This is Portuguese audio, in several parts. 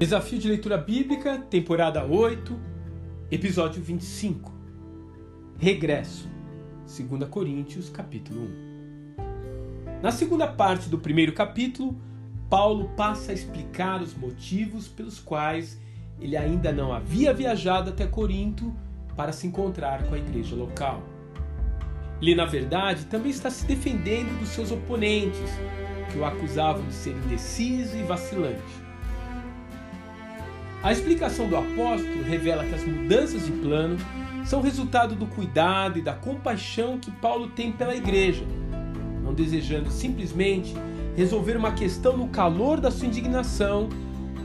Desafio de leitura bíblica, temporada 8, episódio 25. Regresso. 2 Coríntios, capítulo 1. Na segunda parte do primeiro capítulo, Paulo passa a explicar os motivos pelos quais ele ainda não havia viajado até Corinto para se encontrar com a igreja local. Ele, na verdade, também está se defendendo dos seus oponentes, que o acusavam de ser indeciso e vacilante. A explicação do apóstolo revela que as mudanças de plano são resultado do cuidado e da compaixão que Paulo tem pela igreja, não desejando simplesmente resolver uma questão no calor da sua indignação,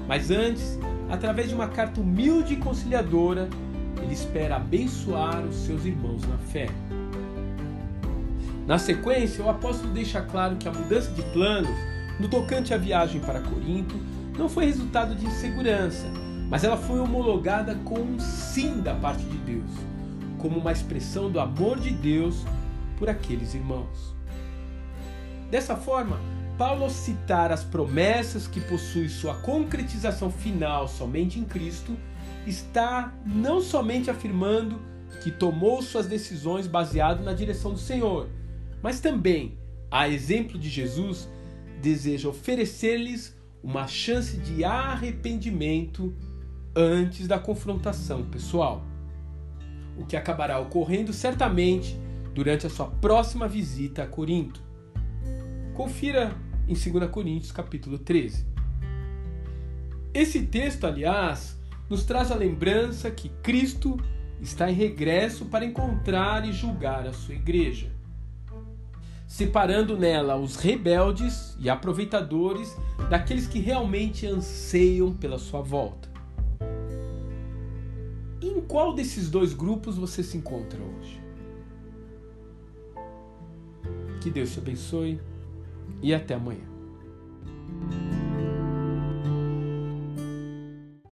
mas antes, através de uma carta humilde e conciliadora, ele espera abençoar os seus irmãos na fé. Na sequência, o apóstolo deixa claro que a mudança de planos no tocante à viagem para Corinto não foi resultado de insegurança, mas ela foi homologada com um sim da parte de Deus, como uma expressão do amor de Deus por aqueles irmãos. Dessa forma, Paulo, citar as promessas que possuem sua concretização final somente em Cristo, está não somente afirmando que tomou suas decisões baseado na direção do Senhor, mas também, a exemplo de Jesus, deseja oferecer-lhes uma chance de arrependimento antes da confrontação pessoal, o que acabará ocorrendo certamente durante a sua próxima visita a Corinto. Confira em 2 Coríntios capítulo 13. Esse texto, aliás, nos traz a lembrança que Cristo está em regresso para encontrar e julgar a sua igreja, separando nela os rebeldes e aproveitadores daqueles que realmente anseiam pela sua volta. Qual desses dois grupos você se encontra hoje? Que Deus te abençoe e até amanhã.